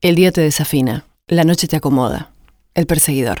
El día te desafina, la noche te acomoda. El perseguidor.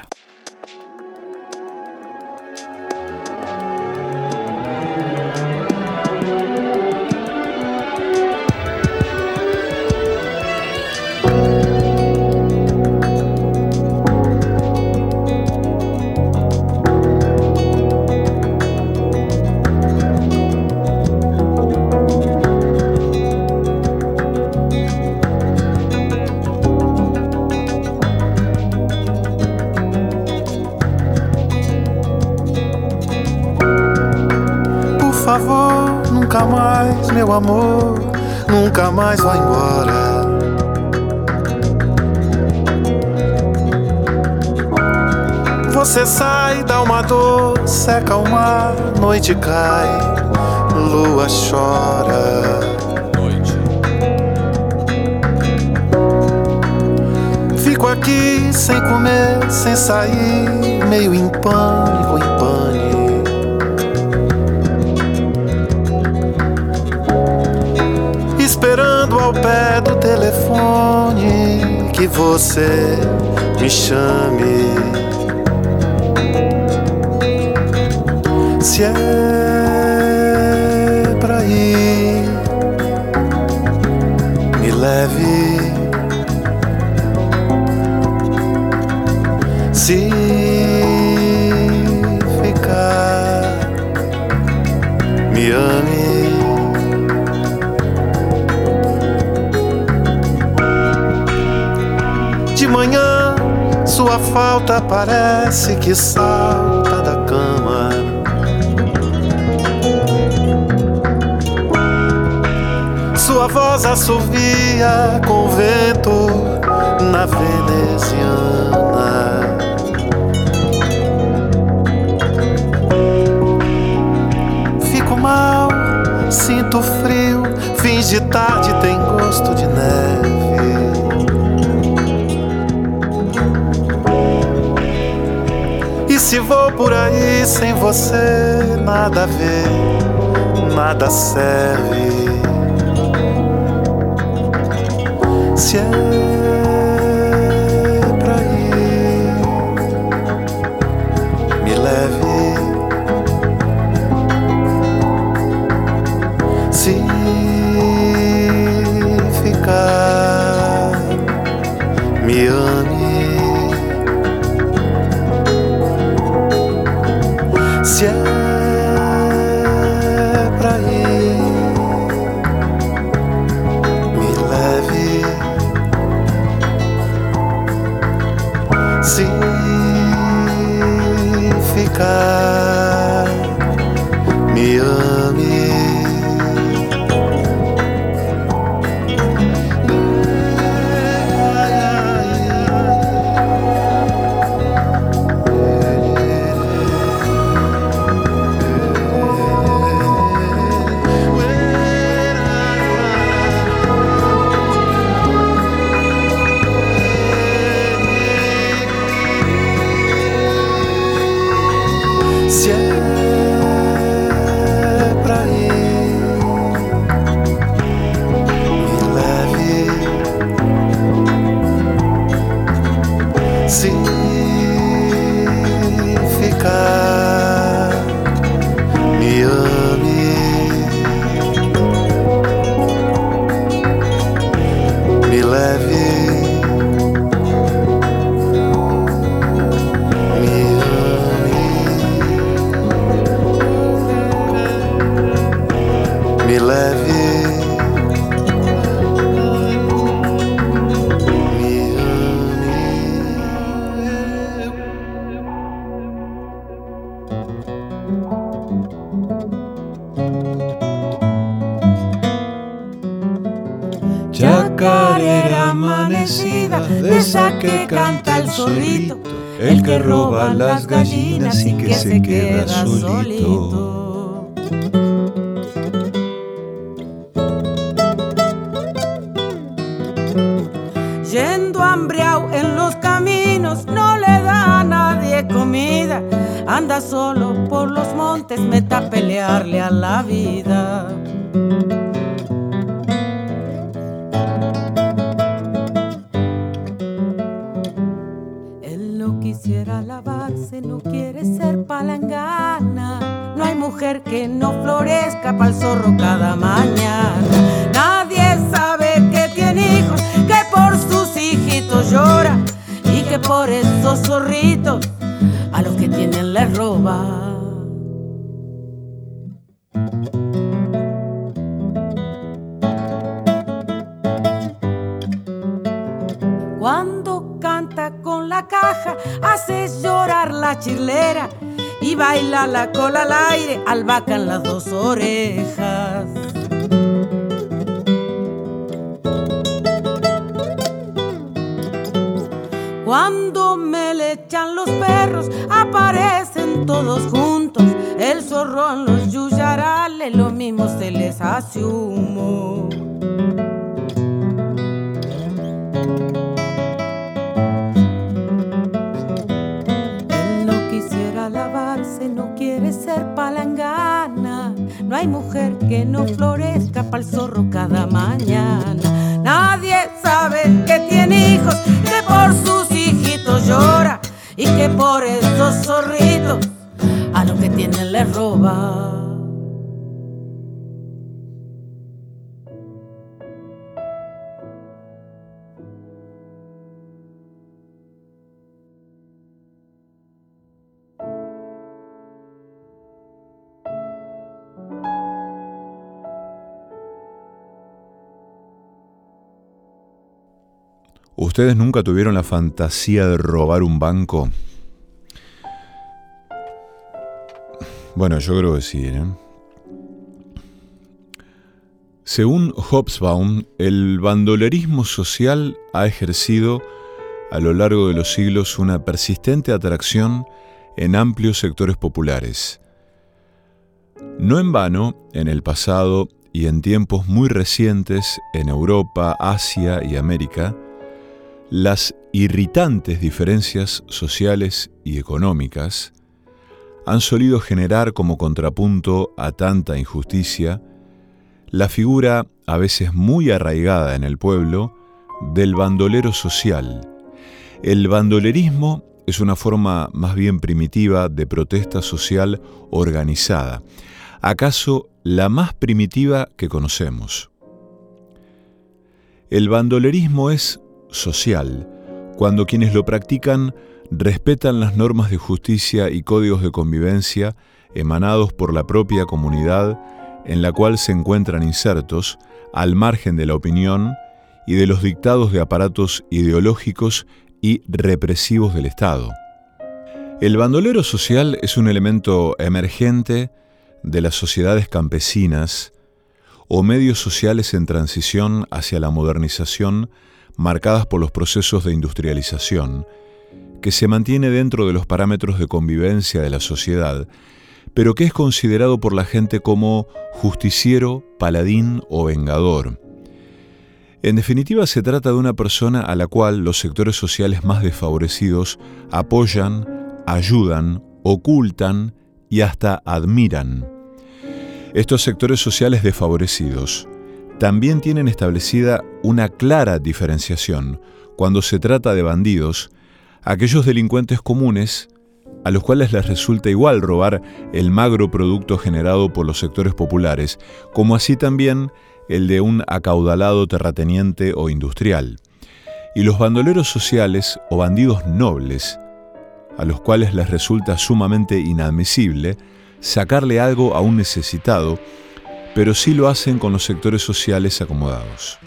Noite cai, lua chora. Fico aqui sem comer, sem sair, meio em pânico, em pânico. Esperando ao pé do telefone que você me chame. Se é pra ir, me leve. Se ficar, me ame. De manhã, sua falta parece que salta voz assovia com vento na veneziana. Fico mal, sinto frio, fins de tarde tem gosto de neve. E se vou por aí sem você, nada a ver, nada serve. Se Cuando canta con la caja, hace llorar la chilera y baila la cola al aire, albacan las dos orejas. Cuando me le echan los perros, aparecen todos juntos. El zorrón, los yuyarales, lo mismo se les hace humo. Hay mujer que no florezca para el zorro cada mañana. Nadie sabe que tiene hijos, que por sus hijitos llora y que por esos zorritos ¿Ustedes nunca tuvieron la fantasía de robar un banco? Bueno, yo creo que sí. ¿eh? Según Hobsbawm, el bandolerismo social ha ejercido a lo largo de los siglos una persistente atracción en amplios sectores populares. No en vano, en el pasado y en tiempos muy recientes en Europa, Asia y América, las irritantes diferencias sociales y económicas han solido generar como contrapunto a tanta injusticia la figura, a veces muy arraigada en el pueblo, del bandolero social. El bandolerismo es una forma más bien primitiva de protesta social organizada, acaso la más primitiva que conocemos. El bandolerismo es social, cuando quienes lo practican respetan las normas de justicia y códigos de convivencia emanados por la propia comunidad en la cual se encuentran insertos, al margen de la opinión y de los dictados de aparatos ideológicos y represivos del Estado. El bandolero social es un elemento emergente de las sociedades campesinas o medios sociales en transición hacia la modernización marcadas por los procesos de industrialización, que se mantiene dentro de los parámetros de convivencia de la sociedad, pero que es considerado por la gente como justiciero, paladín o vengador. En definitiva, se trata de una persona a la cual los sectores sociales más desfavorecidos apoyan, ayudan, ocultan y hasta admiran. Estos sectores sociales desfavorecidos también tienen establecida una clara diferenciación cuando se trata de bandidos, aquellos delincuentes comunes a los cuales les resulta igual robar el magro producto generado por los sectores populares, como así también el de un acaudalado terrateniente o industrial. Y los bandoleros sociales o bandidos nobles, a los cuales les resulta sumamente inadmisible sacarle algo a un necesitado, pero sí lo hacen con los sectores sociales acomodados.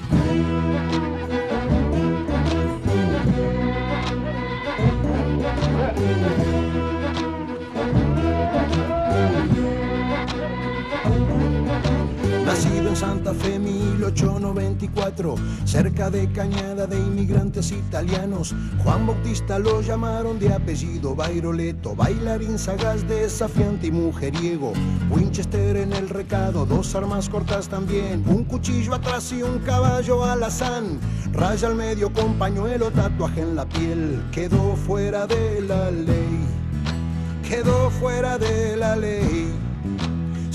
1894, cerca de Cañada de inmigrantes italianos. Juan Bautista lo llamaron de apellido Bairoleto, bailarín sagaz, desafiante y mujeriego. Winchester en el recado, dos armas cortas también, un cuchillo atrás y un caballo alazán. Raya al medio con pañuelo, tatuaje en la piel, quedó fuera de la ley, quedó fuera de la ley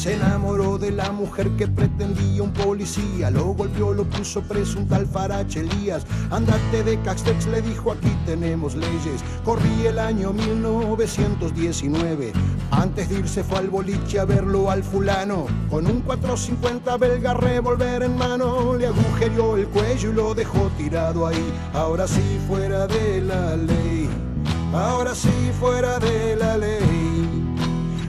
Se enamoró de la mujer que pretendía un policía, lo golpeó, lo puso preso un tal Farache Elías. Andate de Castex, le dijo aquí tenemos leyes. Corrí el año 1919. Antes de irse fue al boliche a verlo al fulano. Con un 450 belga revolver en mano, le agujerió el cuello y lo dejó tirado ahí. Ahora sí fuera de la ley. Ahora sí fuera de la ley.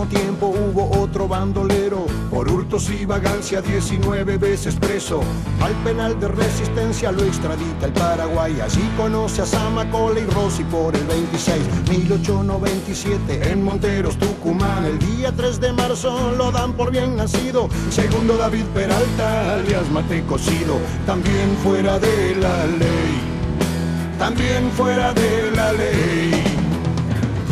Mismo tiempo hubo otro bandolero, por hurtos y vagancia 19 veces preso. Al penal de resistencia lo extradita el Paraguay, allí conoce a Samacola y Rossi por el 26, 1897 en Monteros, Tucumán. El día 3 de marzo lo dan por bien nacido, segundo David Peralta, alias Mate Cocido, también fuera de la ley, también fuera de la ley.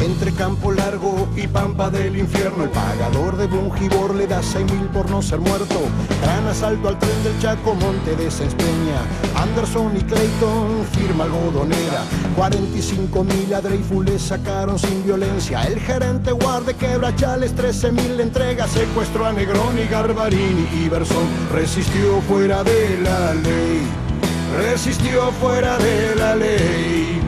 Entre Campo Largo y Pampa del Infierno, el pagador de Bungibor le da seis mil por no ser muerto. Gran asalto al tren del Chaco, Monte de Sespeña. Anderson y Clayton, firma algodonera. 45 mil a Dreyfus le sacaron sin violencia. El gerente guarde quebrachales, 13 mil entrega. Secuestró a Negroni, Garbarini y. Resistió fuera de la ley. Resistió fuera de la ley.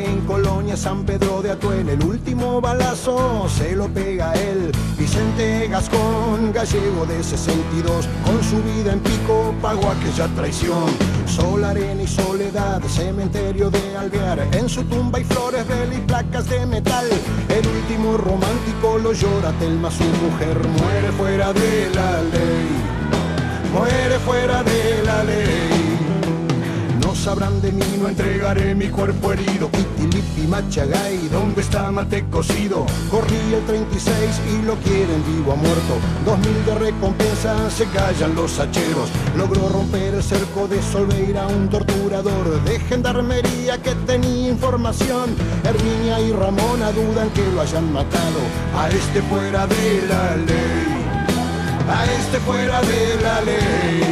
San Pedro de Atuel. El último balazo se lo pega él. Vicente Gascón, gallego de 62, con su vida en pico pagó aquella traición. Sol, arena y soledad, cementerio de Alvear. En su tumba hay flores, vela y placas de metal. El último romántico lo llora Telma, su mujer muere fuera de la ley. Muere fuera de la ley. No sabrán de mí, no entregaré mi cuerpo herido. Machagay, ¿dónde está Mate cocido? Corrí el 36 y lo quieren vivo a muerto. Dos mil de recompensa, se callan los hacheros. Logró romper el cerco de Solveira, un torturador de gendarmería que tenía información. Herminia y Ramona dudan que lo hayan matado. A este fuera de la ley. A este fuera de la ley.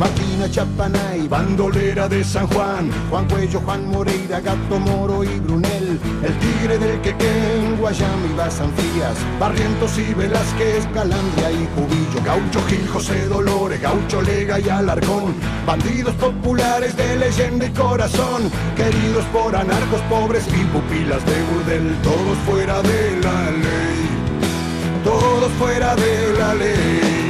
Martina Chapanay, bandolera de San Juan, Juan Cuello, Juan Moreira, Gato Moro y Brunel, el tigre del Quequén, Guayama y Bazan Frías, Barrientos y Velázquez, Calandria y Cubillo, Gaucho Gil, José Dolores, Gaucho Lega y Alarcón, bandidos populares de leyenda y corazón, queridos por anarcos pobres y pupilas de burdel, todos fuera de la ley, todos fuera de la ley.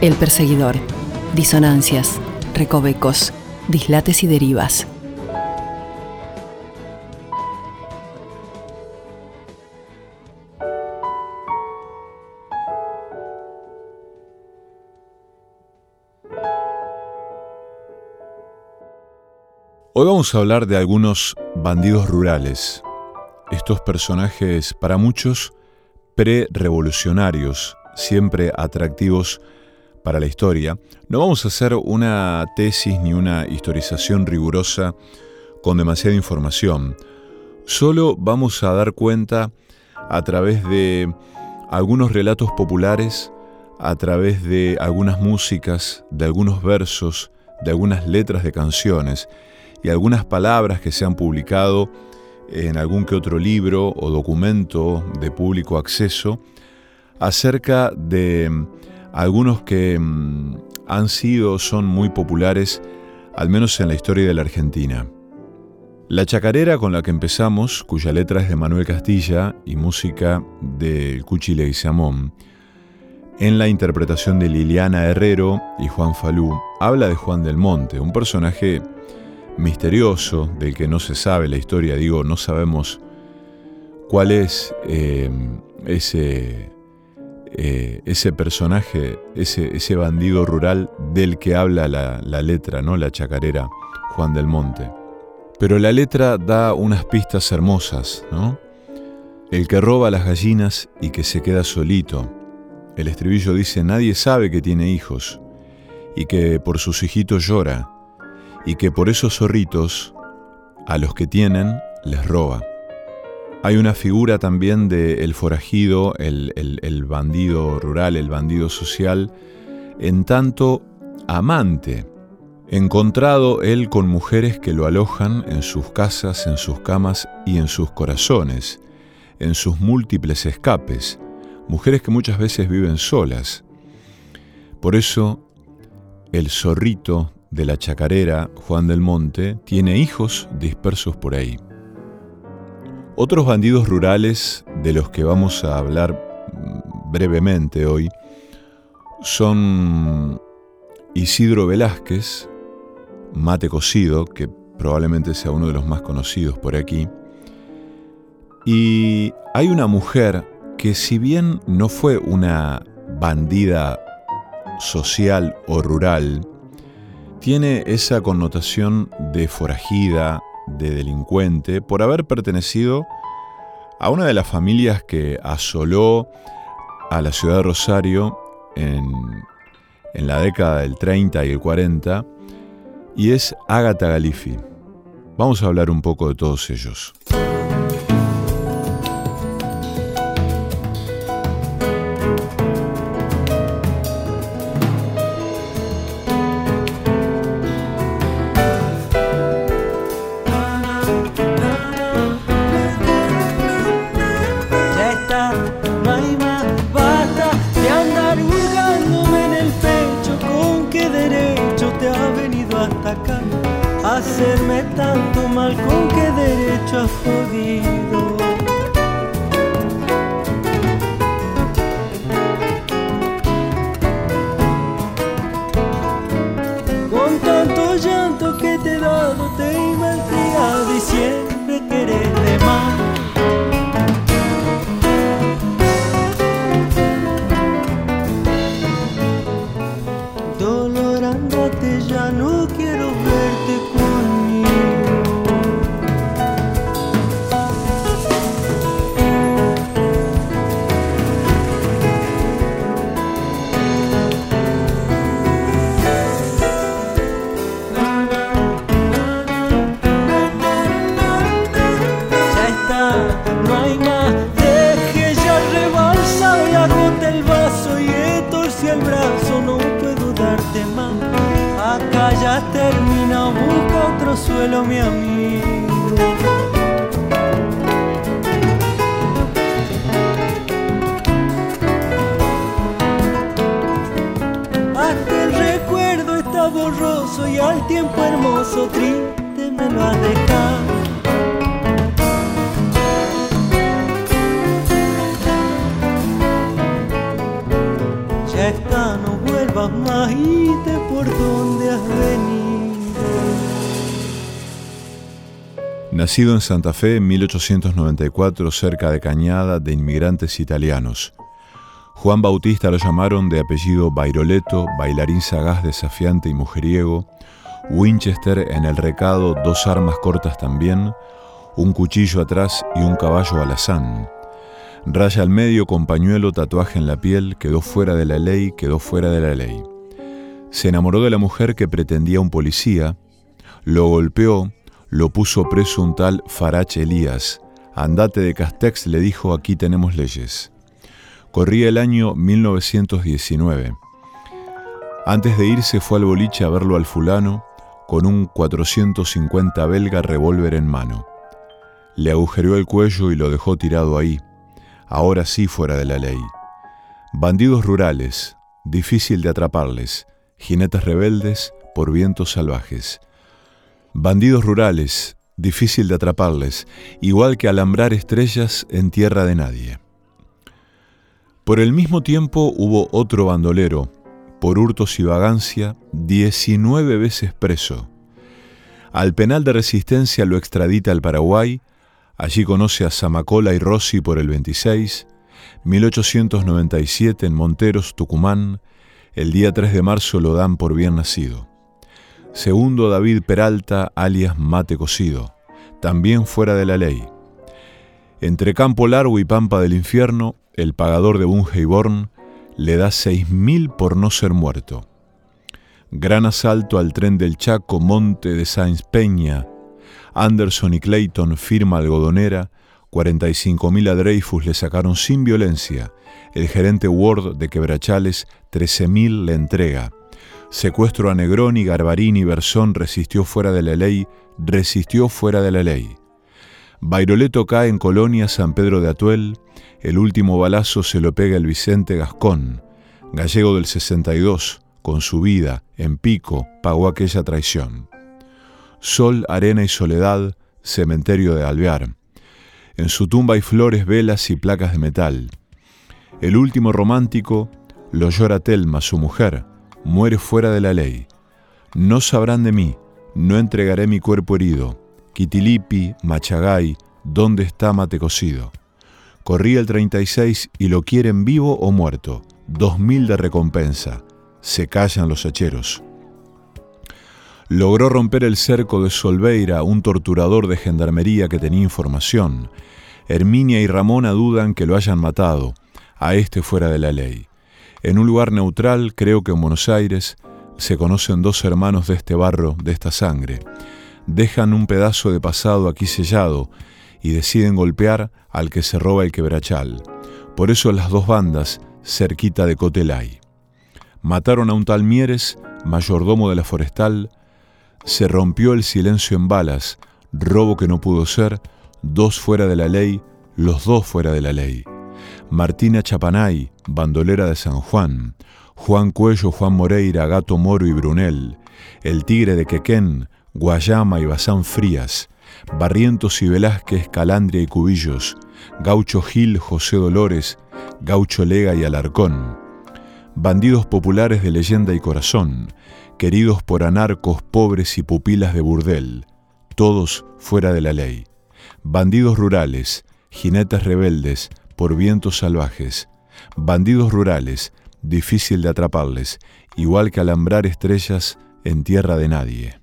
El perseguidor. Disonancias, recovecos, dislates y derivas. Hoy vamos a hablar de algunos bandidos rurales, estos personajes para muchos pre-revolucionarios, siempre atractivos para la historia. No vamos a hacer una tesis ni una historización rigurosa con demasiada información, solo vamos a dar cuenta a través de algunos relatos populares, a través de algunas músicas, de algunos versos, de algunas letras de canciones, y algunas palabras que se han publicado en algún que otro libro o documento de público acceso acerca de algunos que mm, han sido, son muy populares, al menos en la historia de la Argentina. La chacarera con la que empezamos, cuya letra es de Manuel Castilla y música de Cuchi Leguizamón, en la interpretación de Liliana Herrero y Juan Falú, habla de Juan del Monte, un personaje misterioso del que no se sabe la historia, digo, no sabemos cuál es eh, ese, eh, ese personaje, ese, ese, bandido rural del que habla la, la letra, ¿no? La chacarera Juan del Monte. Pero la letra da unas pistas hermosas, ¿no? El que roba las gallinas y que se queda solito. El estribillo dice, nadie sabe que tiene hijos y que por sus hijitos llora y que por esos zorritos, a los que tienen, les roba. Hay una figura también del el forajido, el, el bandido rural, el bandido social, en tanto amante, encontrado él con mujeres que lo alojan en sus casas, en sus camas y en sus corazones, en sus múltiples escapes, mujeres que muchas veces viven solas. Por eso, el zorrito de la chacarera Juan del Monte tiene hijos dispersos por ahí. Otros bandidos rurales de los que vamos a hablar mm, brevemente hoy son Isidro Velázquez, mate cocido, que probablemente sea uno de los más conocidos por aquí, y hay una mujer que si bien no fue una bandida social o rural, tiene esa connotación de forajida, de delincuente, por haber pertenecido a una de las familias que asoló a la ciudad de Rosario en, en la década del 30 y el 40, y es Agatha Galifi. Vamos a hablar un poco de todos ellos. Borroso y al tiempo hermoso triste me lo has dejado. Ya está, no vuelvas majite por donde has venido. Nacido en Santa Fe en 1894 cerca de Cañada de inmigrantes italianos. Juan Bautista lo llamaron de apellido Bairoleto, bailarín sagaz, desafiante y mujeriego, Winchester en el recado, dos armas cortas también, un cuchillo atrás y un caballo alazán. Raya al medio con pañuelo, tatuaje en la piel, quedó fuera de la ley, quedó fuera de la ley. Se enamoró de la mujer que pretendía un policía, lo golpeó, lo puso preso un tal Farach Elías. Andate de Castex, le dijo, aquí tenemos leyes. Corría el año 1919. Antes de irse fue al boliche a verlo al fulano con un 450 belga revólver en mano. Le agujereó el cuello y lo dejó tirado ahí, ahora sí fuera de la ley. Bandidos rurales, difícil de atraparles, jinetes rebeldes por vientos salvajes. Bandidos rurales, difícil de atraparles, igual que alambrar estrellas en tierra de nadie. Por el mismo tiempo hubo otro bandolero, por hurtos y vagancia, 19 veces preso. Al penal de resistencia lo extradita al Paraguay, allí conoce a Zamacola y Rossi por el 26, 1897 en Monteros, Tucumán, el día 3 de marzo lo dan por bien nacido. Segundo David Peralta, alias Mate Cocido, también fuera de la ley. Entre Campo Largo y Pampa del Infierno, el pagador de Bunge y Born le da seis mil por no ser muerto. Gran asalto al tren del Chaco, Monte de Sáenz Peña. Anderson y Clayton, firma algodonera, 45.000 a Dreyfus le sacaron sin violencia. El gerente Ward de Quebrachales, 13.000 le entrega. Secuestro a Negroni, Garbarini, Bersón resistió fuera de la ley, resistió fuera de la ley. Bairoleto cae en Colonia, San Pedro de Atuel, el último balazo se lo pega el Vicente Gascón, gallego del 62, con su vida, en pico, pagó aquella traición. Sol, arena y soledad, cementerio de Alvear. En su tumba hay flores, velas y placas de metal. El último romántico lo llora Telma, su mujer, muere fuera de la ley. No sabrán de mí, no entregaré mi cuerpo herido. Kitilipi, Machagay, ¿dónde está mate cocido? Corría el 36 y lo quieren vivo o muerto. Dos mil de recompensa. Se callan los hacheros. Logró romper el cerco de Solveira, un torturador de gendarmería que tenía información. Herminia y Ramona dudan que lo hayan matado, a este fuera de la ley. En un lugar neutral, creo que en Buenos Aires, se conocen dos hermanos de este barro, de esta sangre. Dejan un pedazo de pasado aquí sellado y deciden golpear al que se roba el quebrachal. Por eso las dos bandas, cerquita de Cotelay. Mataron a un tal Mieres, mayordomo de la forestal. Se rompió el silencio en balas, robo que no pudo ser, dos fuera de la ley, los dos fuera de la ley. Martina Chapanay, bandolera de San Juan. Juan Cuello, Juan Moreira, Gato Moro y Brunel. El tigre de Quequén, Guayama y Bazán Frías. Barrientos y Velázquez, Calandria y Cubillos, Gaucho Gil, José Dolores, Gaucho Lega y Alarcón, bandidos populares de leyenda y corazón, queridos por anarcos, pobres y pupilas de burdel, todos fuera de la ley, bandidos rurales, jinetes rebeldes por vientos salvajes, bandidos rurales, difícil de atraparles, igual que alambrar estrellas en tierra de nadie.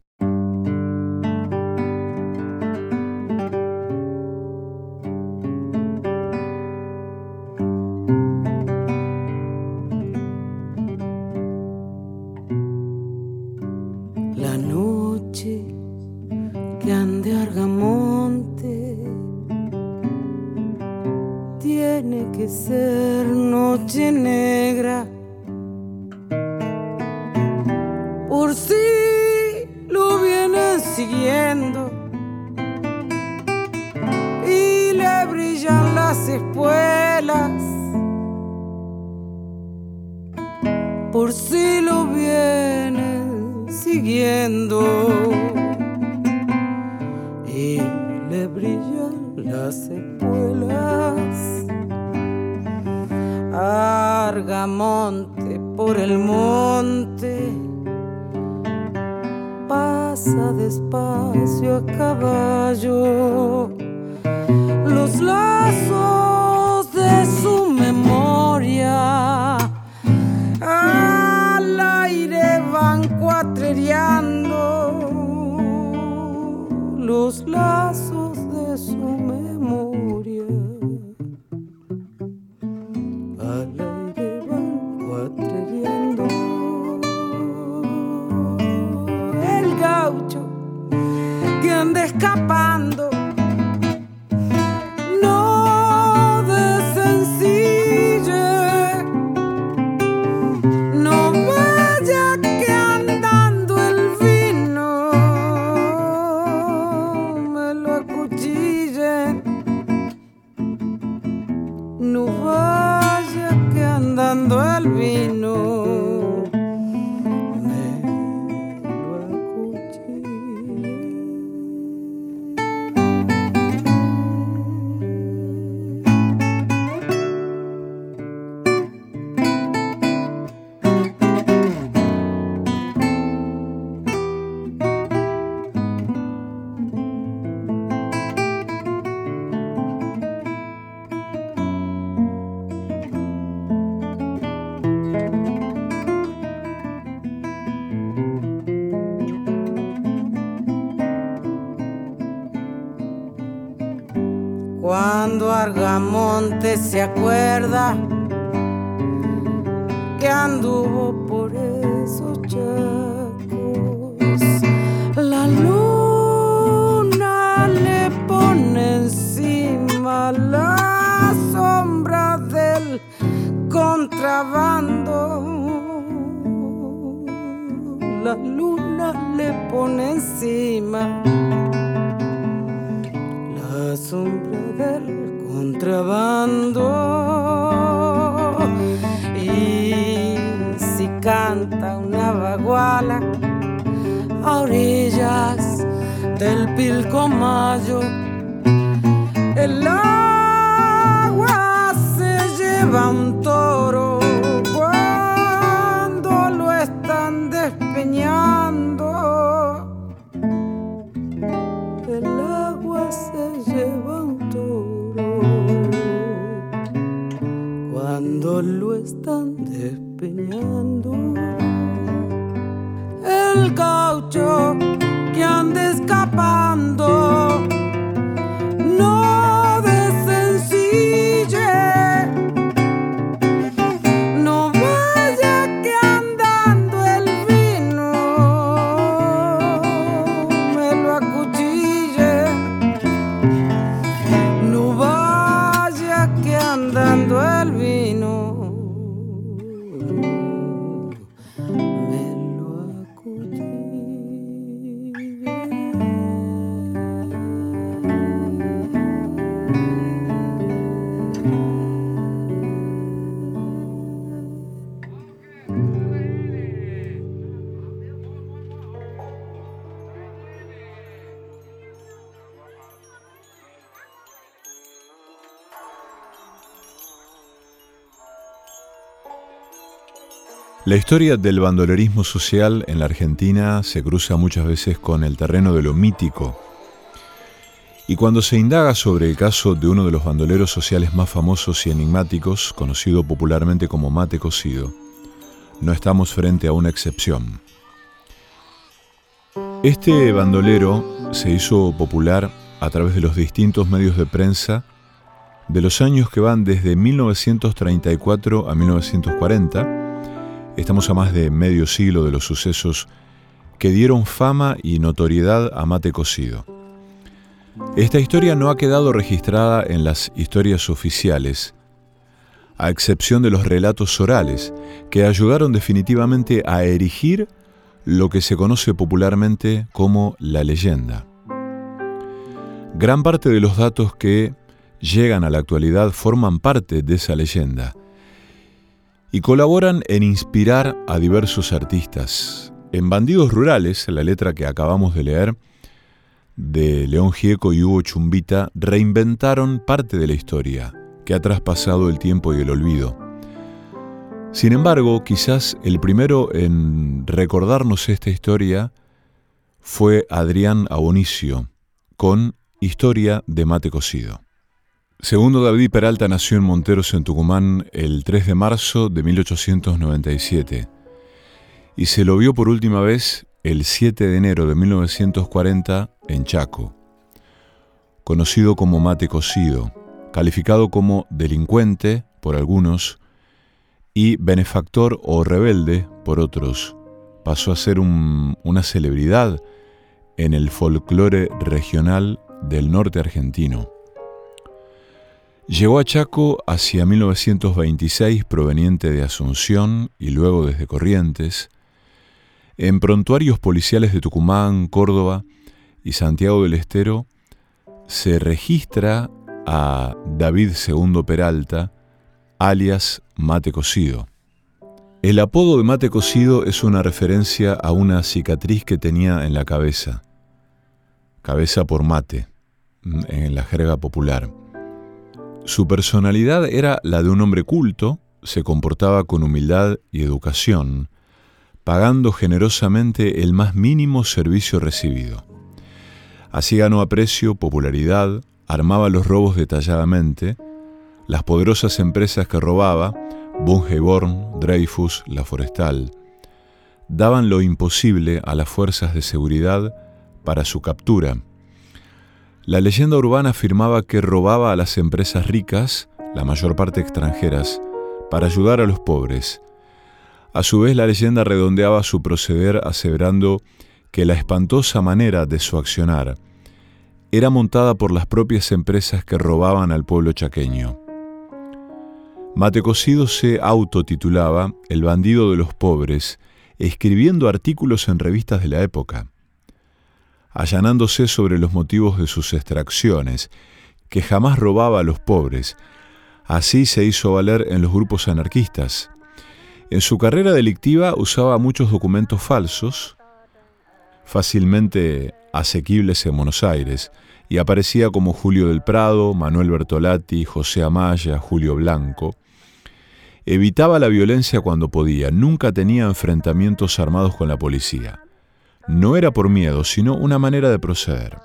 Caballo. Los lazos de su memoria al aire van cuatrereando los lazos se acuerda que anduvo por esos chacos. La luna le pone encima la sombra del contrabando. La luna le pone encima Pilcomayo, el agua se lleva un toro cuando lo están despeñando. El agua se lleva un cuando lo están despeñando. El gaucho que anda escapando La historia del bandolerismo social en la Argentina se cruza muchas veces con el terreno de lo mítico. Y cuando se indaga sobre el caso de uno de los bandoleros sociales más famosos y enigmáticos, conocido popularmente como Mate Cocido, no estamos frente a una excepción. Este bandolero se hizo popular a través de los distintos medios de prensa de los años que van desde 1934 a 1940, Estamos a más de medio siglo de los sucesos que dieron fama y notoriedad a Mate Cocido. Esta historia no ha quedado registrada en las historias oficiales, a excepción de los relatos orales, que ayudaron definitivamente a erigir lo que se conoce popularmente como la leyenda. Gran parte de los datos que llegan a la actualidad forman parte de esa leyenda, y colaboran en inspirar a diversos artistas. En Bandidos Rurales, la letra que acabamos de leer, de León Gieco y Hugo Chumbita, reinventaron parte de la historia que ha traspasado el tiempo y el olvido. Sin embargo, quizás el primero en recordarnos esta historia fue Adrián Abonicio, con Historia de mate cocido. Segundo David Peralta nació en Monteros, en Tucumán, el 3 de marzo de 1897 y se lo vio por última vez el 7 de enero de 1940 en Chaco. Conocido como mate cocido, calificado como delincuente por algunos y benefactor o rebelde por otros, pasó a ser una celebridad en el folclore regional del norte argentino. Llegó a Chaco hacia 1926 proveniente de Asunción y luego desde Corrientes. En prontuarios policiales de Tucumán, Córdoba y Santiago del Estero se registra a David II Peralta, alias Mate Cocido. El apodo de Mate Cocido es una referencia a una cicatriz que tenía en la cabeza, cabeza por mate, en la jerga popular. Su personalidad era la de un hombre culto, se comportaba con humildad y educación, pagando generosamente el más mínimo servicio recibido. Así ganó aprecio, popularidad, armaba los robos detalladamente, las poderosas empresas que robaba, Bungeborn, Dreyfus, La Forestal, daban lo imposible a las fuerzas de seguridad para su captura. La leyenda urbana afirmaba que robaba a las empresas ricas, la mayor parte extranjeras, para ayudar a los pobres. A su vez, la leyenda redondeaba su proceder aseverando que la espantosa manera de su accionar era montada por las propias empresas que robaban al pueblo chaqueño. Matecocido se autotitulaba El bandido de los pobres, escribiendo artículos en revistas de la época, allanándose sobre los motivos de sus extracciones, que jamás robaba a los pobres. Así se hizo valer en los grupos anarquistas. En su carrera delictiva usaba muchos documentos falsos, fácilmente asequibles en Buenos Aires, y aparecía como Julio del Prado, Manuel Bertolatti, José Amaya, Julio Blanco. Evitaba la violencia cuando podía, nunca tenía enfrentamientos armados con la policía. No era por miedo, sino una manera de proceder.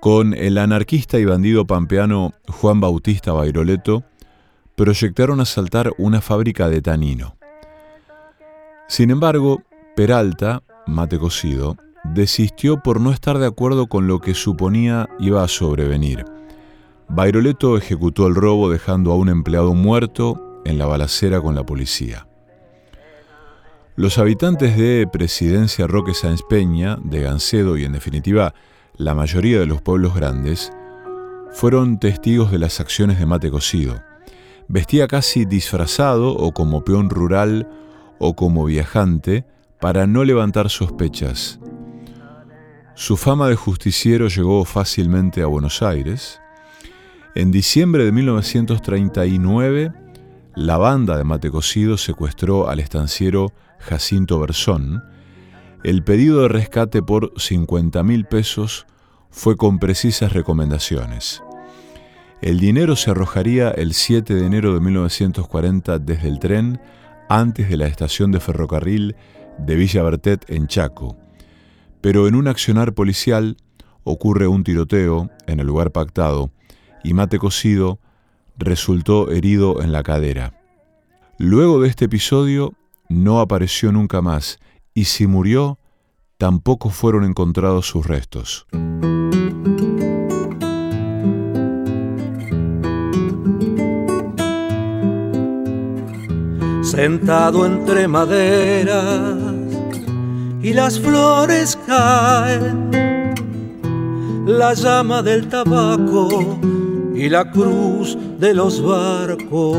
Con el anarquista y bandido pampeano Juan Bautista Bairoleto, proyectaron asaltar una fábrica de tanino. Sin embargo, Peralta, mate cocido, desistió por no estar de acuerdo con lo que suponía iba a sobrevenir. Bairoleto ejecutó el robo dejando a un empleado muerto en la balacera con la policía. Los habitantes de Presidencia Roque Sáenz Peña, de Gancedo y en definitiva la mayoría de los pueblos grandes, fueron testigos de las acciones de mate cocido. Vestía casi disfrazado o como peón rural o como viajante para no levantar sospechas. Su fama de justiciero llegó fácilmente a Buenos Aires. En diciembre de 1939, la banda de Mate Cocido secuestró al estanciero Jacinto Bersón. El pedido de rescate por 50 mil pesos fue con precisas recomendaciones. El dinero se arrojaría el 7 de enero de 1940 desde el tren antes de la estación de ferrocarril de Villa Bertet en Chaco pero en un accionar policial ocurre un tiroteo en el lugar pactado y Mate Cocido resultó herido en la cadera. Luego de este episodio no apareció nunca más y si murió, tampoco fueron encontrados sus restos. Sentado entre maderas y las flores caen, la llama del tabaco y la cruz de los barcos.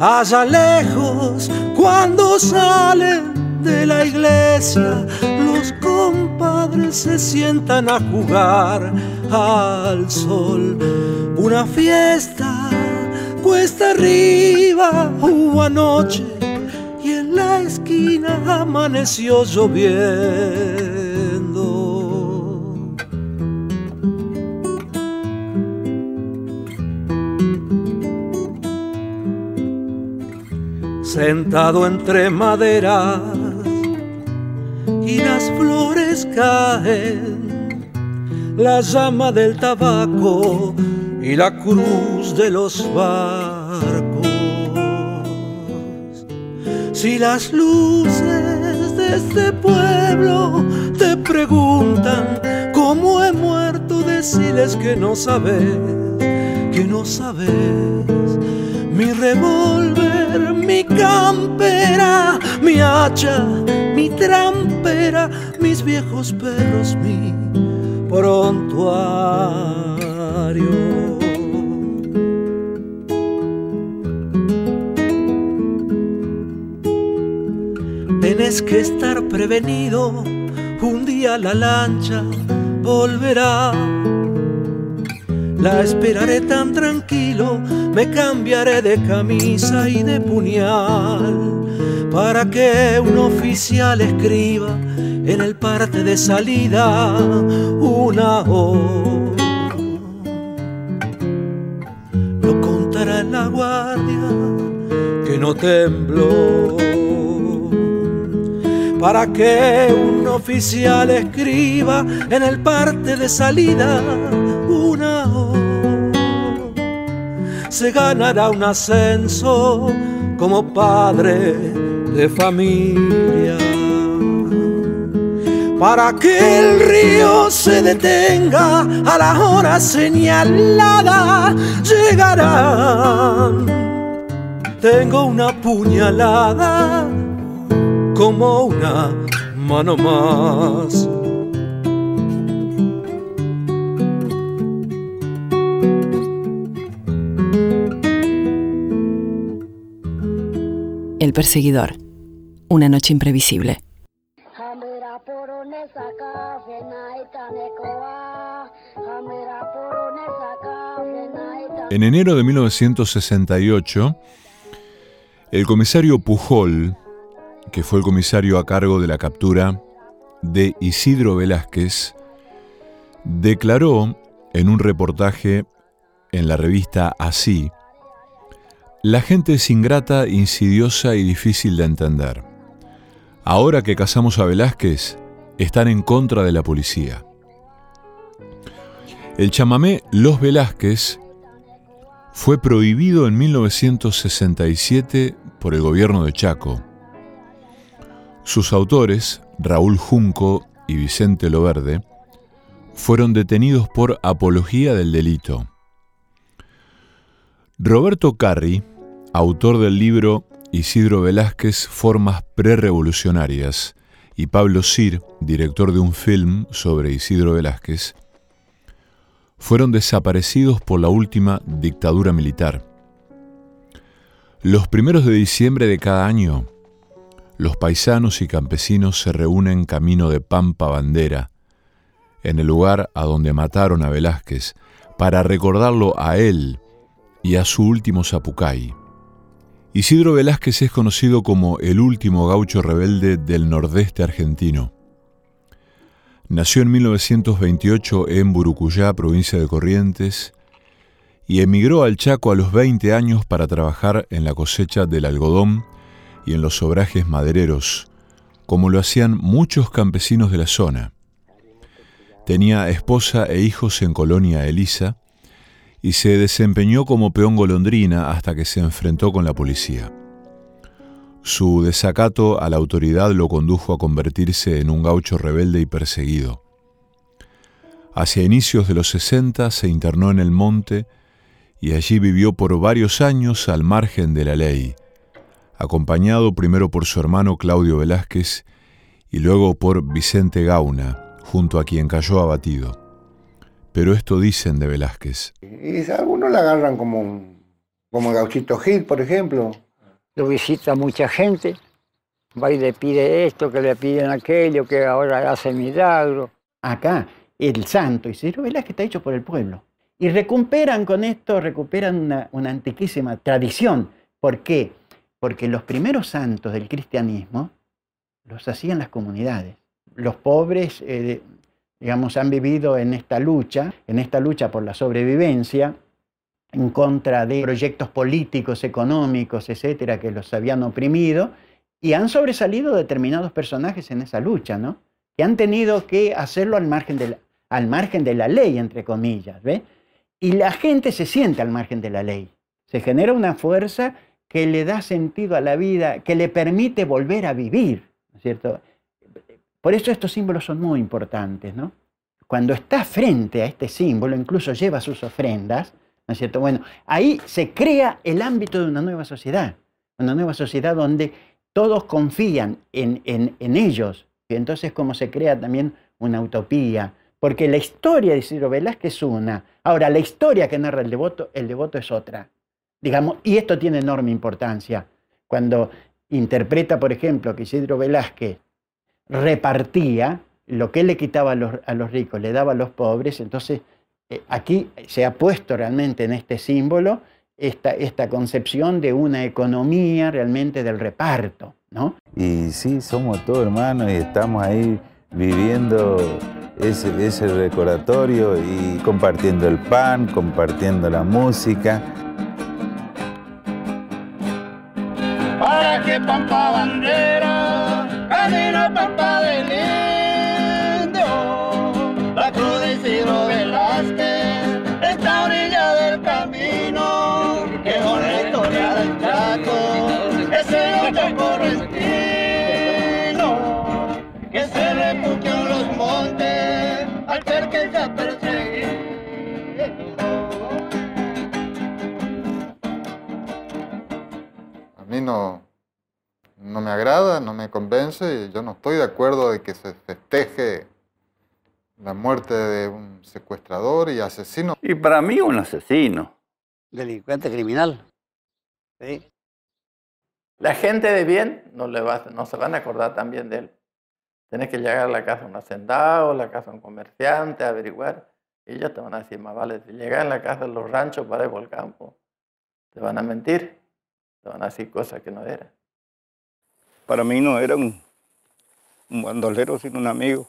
Allá lejos, cuando salen de la iglesia, los compadres se sientan a jugar al sol. Una fiesta cuesta arriba hubo anoche la esquina amaneció lloviendo. Sentado entre maderas y las flores caen, la llama del tabaco y la cruz de los barcos. Si las luces de este pueblo te preguntan cómo he muerto, deciles que no sabes, que no sabes. Mi revólver, mi campera, mi hacha, mi trampera, mis viejos perros, mi prontuario. Tienes que estar prevenido, un día la lancha volverá. La esperaré tan tranquilo, me cambiaré de camisa y de puñal para que un oficial escriba en el parte de salida una O. Lo contará la guardia que no tembló para que un oficial escriba en el parte de salida Se ganará un ascenso como padre de familia. Para que el río se detenga a la hora señalada, llegarán. Tengo una puñalada como una mano más. Perseguidor. Una noche imprevisible. En enero de 1968, el comisario Pujol que fue el comisario a cargo de la captura de Isidro Velázquez, declaró en un reportaje en la revista Así, la gente es ingrata, insidiosa y difícil de entender. Ahora que casamos a Velázquez, están en contra de la policía. El chamamé Los Velázquez fue prohibido en 1967 por el gobierno de Chaco sus autores, Raúl Junco y Vicente Loverde, fueron detenidos por apología del delito. Roberto Carri, autor del libro Isidro Velázquez, Formas Prerevolucionarias, y Pablo Sir, director de un film sobre Isidro Velázquez, fueron desaparecidos por la última dictadura militar. Los primeros de diciembre de cada año, los paisanos y campesinos se reúnen camino de Pampa Bandera, en el lugar a donde mataron a Velázquez, para recordarlo a él y a su último zapucay. Isidro Velázquez es conocido como el último gaucho rebelde del nordeste argentino. Nació en 1928 en Burucuyá, provincia de Corrientes, y emigró al Chaco a los 20 años para trabajar en la cosecha del algodón y en los obrajes madereros, como lo hacían muchos campesinos de la zona. Tenía esposa e hijos en Colonia Elisa y se desempeñó como peón golondrina hasta que se enfrentó con la policía. Su desacato a la autoridad lo condujo a convertirse en un gaucho rebelde y perseguido. Hacia inicios de los 60 se internó en el monte y allí vivió por varios años al margen de la ley, acompañado primero por su hermano Claudio Velázquez y luego por Vicente Gauna, junto a quien cayó abatido. Pero esto dicen de Velázquez. Y algunos la agarran como, como Gauchito Gil, por ejemplo. Lo visita mucha gente, va y le pide esto, que le piden aquello, que ahora hace milagro. Acá, el santo Isidro Velázquez está hecho por el pueblo. Y recuperan con esto, recuperan una, una antiquísima tradición. ¿Por qué? porque los primeros santos del cristianismo los hacían las comunidades. Los pobres, eh, digamos, han vivido en esta lucha, en esta lucha por la sobrevivencia, en contra de proyectos políticos, económicos, etcétera, que los habían oprimido, y han sobresalido determinados personajes en esa lucha, ¿no? Que han tenido que hacerlo al margen de la, al margen de la ley, entre comillas, ¿ve? Y la gente se siente al margen de la ley. Se genera una fuerza que le da sentido a la vida, que le permite volver a vivir, ¿no es cierto? Por eso estos símbolos son muy importantes, ¿no? Cuando está frente a este símbolo, incluso lleva sus ofrendas, ¿no es cierto? Bueno, ahí se crea el ámbito de una nueva sociedad, una nueva sociedad donde todos confían en, en, ellos, y entonces como se crea también una utopía, porque la historia de Isidro Velázquez es una, ahora la historia que narra el devoto, el devoto es otra, digamos, y esto tiene enorme importancia. Cuando interpreta, por ejemplo, que Isidro Velázquez repartía lo que él le quitaba a los, a los ricos, le daba a los pobres, entonces eh, aquí se ha puesto realmente en este símbolo esta, esta concepción de una economía realmente del reparto, ¿no? Y sí, somos todos hermanos y estamos ahí viviendo ese, ese recordatorio y compartiendo el pan, compartiendo la música. Para que Pampa Bandera, no, no me agrada, no me convence y yo no estoy de acuerdo de que se festeje la muerte de un secuestrador y asesino. Y para mí un asesino. Delincuente criminal. Sí. La gente de bien no, le va, no se van a acordar también de él. Tienes que llegar a la casa de un hacendado, la casa de un comerciante, averiguar. Y ellos te van a decir, más vale, si llegas a la casa de los ranchos para ir al campo, te van a mentir. Te van a decir cosas que no eran. Para mí no era un, un bandolero, sino un amigo.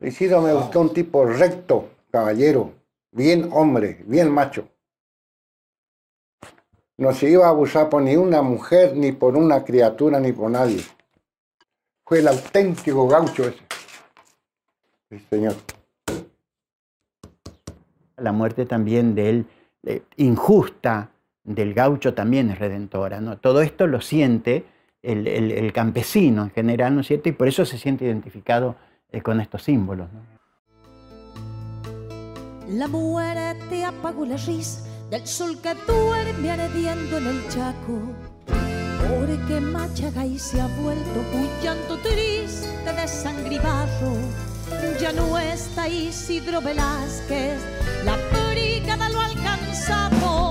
Isidro me gustó un tipo recto, caballero, bien hombre, bien macho. No se iba a abusar por ni una mujer, ni por una criatura, ni por nadie. Fue el auténtico gaucho ese. Sí, señor. La muerte también de él, eh, injusta, del gaucho también es redentora. ¿no? Todo esto lo siente el, campesino en general, ¿no es cierto? Y por eso se siente identificado eh, con estos símbolos. La muerte apagó la risa del sol que duerme ardiendo en el chaco. Porque Machagay se ha vuelto un llanto triste de sangre Ya no está Isidro Velázquez, la brigada lo ha alcanzado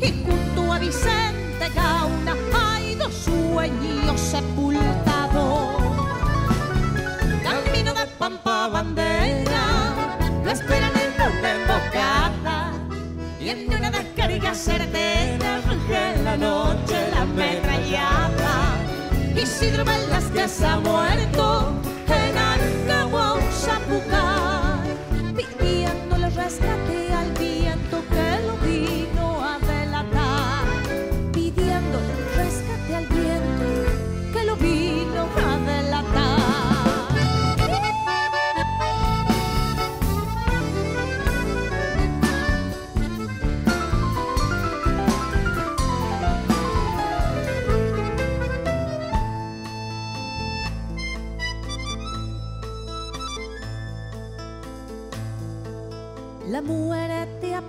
y junto a Vicente Gauna hay dos sueños sepultados. Camino de Pampa Bandera, lo esperan en una embocada y en una descarga certera en la noche la ametrallada. Isidro Velázquez ha muerto en Ancahuao, Zapucar, pidiéndole rescate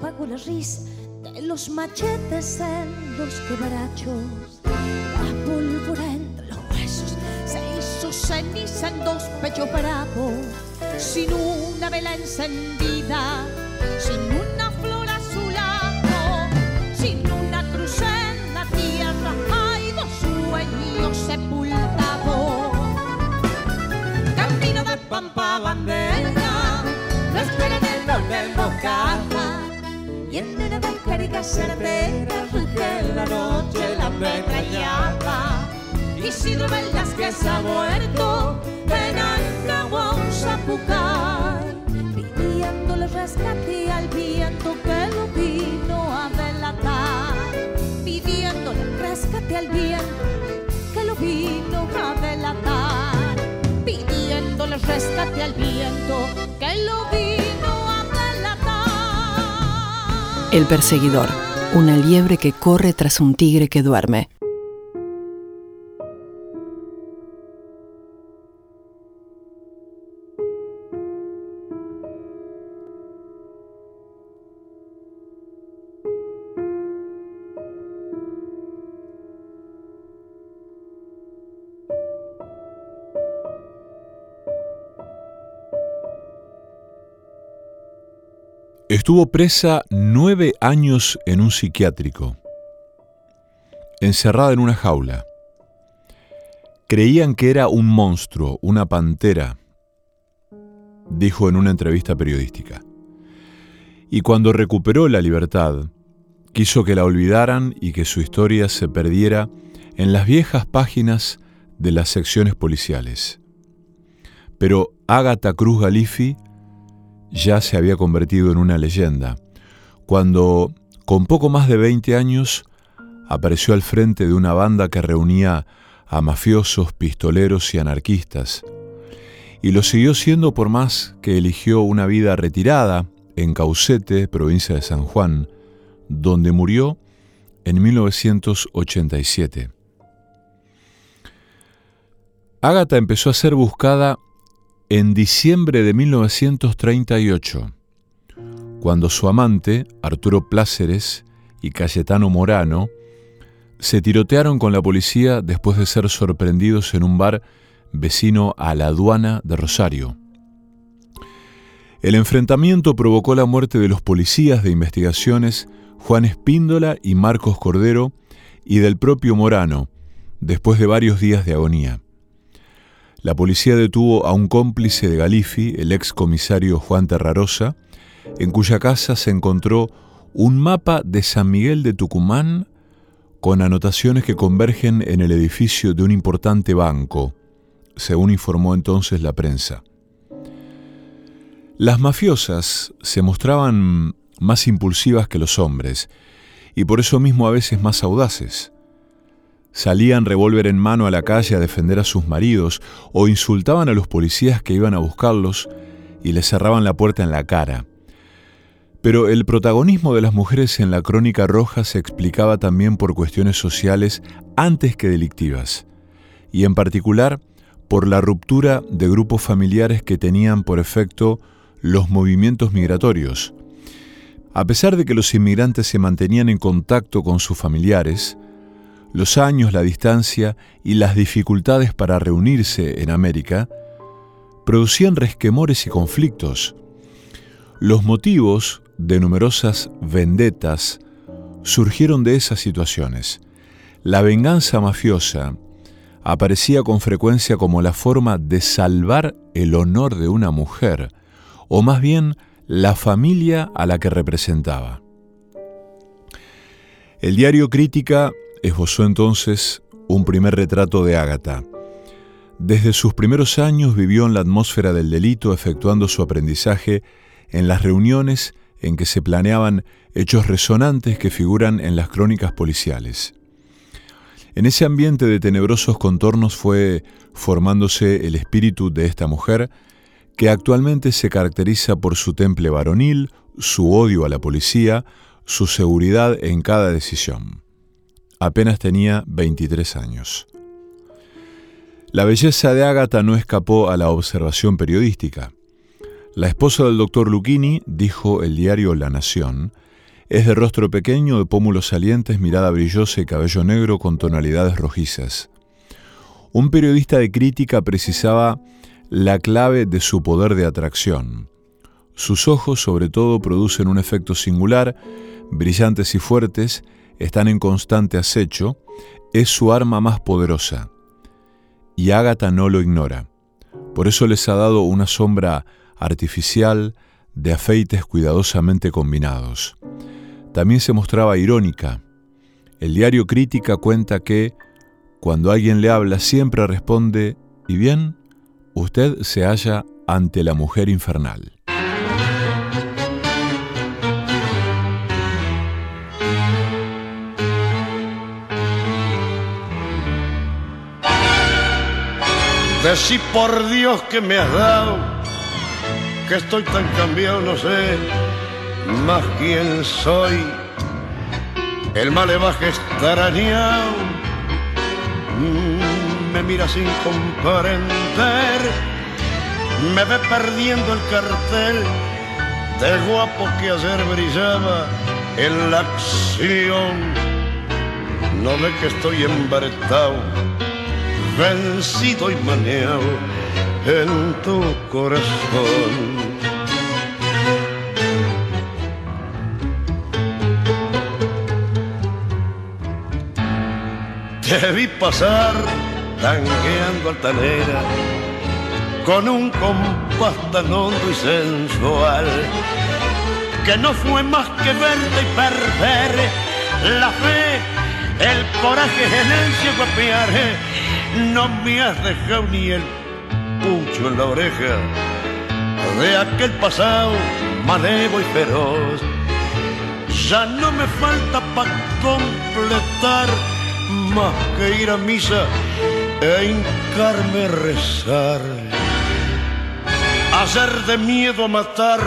apagó la risa de los machetes en los quebrachos. La pólvora entre los huesos se hizo ceniza en dos pechos bravos, sin una vela encendida, sin una flor a su lado, sin una cruz en la tierra. Hay dos sueños sepultados. Camino de Pampa Bandera, no esperen embocada y en una descarga certera en la noche la ametrallada. Isidro Velázquez ha muerto en Ancahuao, Zapucar, vivía pidiéndole rescate al viento que lo vino a delatar, pidiéndole rescate al viento que lo vino a delatar, pidiéndole rescate al viento que lo vino El perseguidor, una liebre que corre tras un tigre que duerme. Estuvo presa nueve años en un psiquiátrico, encerrada en una jaula. Creían que era un monstruo, una pantera, dijo en una entrevista periodística. Y cuando recuperó la libertad, quiso que la olvidaran y que su historia se perdiera en las viejas páginas de las secciones policiales. Pero Agatha Cruz Galifi ya se había convertido en una leyenda, cuando, con poco más de 20 años, apareció al frente de una banda que reunía a mafiosos, pistoleros y anarquistas, y lo siguió siendo por más que eligió una vida retirada en Caucete, provincia de San Juan, donde murió en 1987. Ágata empezó a ser buscada en diciembre de 1938, cuando su amante, Arturo Pláceres y Cayetano Morano, se tirotearon con la policía después de ser sorprendidos en un bar vecino a la aduana de Rosario. El enfrentamiento provocó la muerte de los policías de investigaciones Juan Espíndola y Marcos Cordero y del propio Morano, después de varios días de agonía. La policía detuvo a un cómplice de Galifi, el ex comisario Juan Terrarosa, en cuya casa se encontró un mapa de San Miguel de Tucumán con anotaciones que convergen en el edificio de un importante banco, según informó entonces la prensa. Las mafiosas se mostraban más impulsivas que los hombres y por eso mismo a veces más audaces. Salían revólver en mano a la calle a defender a sus maridos o insultaban a los policías que iban a buscarlos y les cerraban la puerta en la cara. Pero el protagonismo de las mujeres en la crónica roja se explicaba también por cuestiones sociales antes que delictivas, y en particular por la ruptura de grupos familiares que tenían por efecto los movimientos migratorios. A pesar de que los inmigrantes se mantenían en contacto con sus familiares, los años, la distancia y las dificultades para reunirse en América producían resquemores y conflictos. Los motivos de numerosas vendetas surgieron de esas situaciones. La venganza mafiosa aparecía con frecuencia como la forma de salvar el honor de una mujer, o más bien la familia a la que representaba. El diario Crítica esbozó entonces un primer retrato de Ágata. Desde sus primeros años vivió en la atmósfera del delito, efectuando su aprendizaje en las reuniones en que se planeaban hechos resonantes que figuran en las crónicas policiales. En ese ambiente de tenebrosos contornos fue formándose el espíritu de esta mujer, que actualmente se caracteriza por su temple varonil, su odio a la policía, su seguridad en cada decisión. Apenas tenía 23 años. La belleza de Ágata no escapó a la observación periodística. La esposa del doctor Lucchini, dijo el diario La Nación, es de rostro pequeño, de pómulos salientes, mirada brillosa y cabello negro con tonalidades rojizas. Un periodista de crítica precisaba la clave de su poder de atracción. Sus ojos, sobre todo, producen un efecto singular, brillantes y fuertes, están en constante acecho, es su arma más poderosa. Y Ágata no lo ignora. Por eso les ha dado una sombra artificial de afeites cuidadosamente combinados. También se mostraba irónica. El diario Crítica cuenta que, cuando alguien le habla, siempre responde, ¿y bien? Usted se halla ante la mujer infernal. Decí por Dios que me has dado, que estoy tan cambiado, no sé más quién soy. El malevaje extrañado mm, me mira sin comprender, me ve perdiendo el cartel de guapo que ayer brillaba en la acción. No ve que estoy embaretado vencido y maneado en tu corazón. Te vi pasar tangueando altanera con un compás tan hondo y sensual que no fue más que verte y perder la fe, el coraje en el ciego no me has dejado ni el pucho en la oreja de aquel pasado malevo y feroz. Ya no me falta para completar más que ir a misa e hincarme a rezar. Hacer de miedo a matar,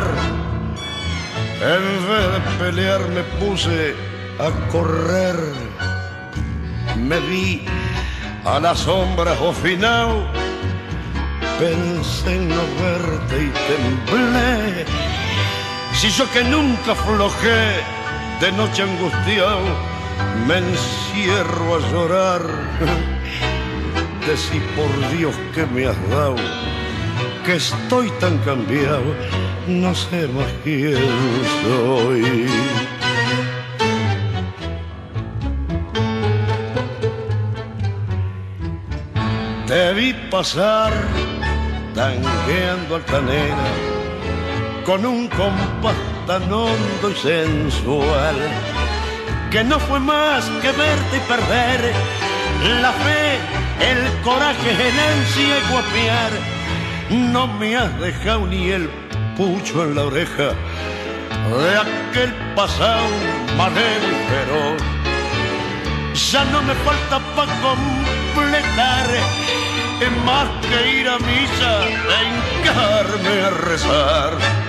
en vez de pelear me puse a correr. Me vi a la sombra o final. Pensé en no verte y temblé. Si yo que nunca flojé de noche angustiado, me encierro a llorar. Decí por Dios que me has dado, que estoy tan cambiado, no sé más quién soy. Te vi pasar tangueando altanera con un compás tan hondo y sensual que no fue más que verte y perder la fe, el coraje, el ansia y guapear. No me has dejado ni el pucho en la oreja de aquel pasado manejo y. Ya no me falta para completar es más que ir a misa e a rezar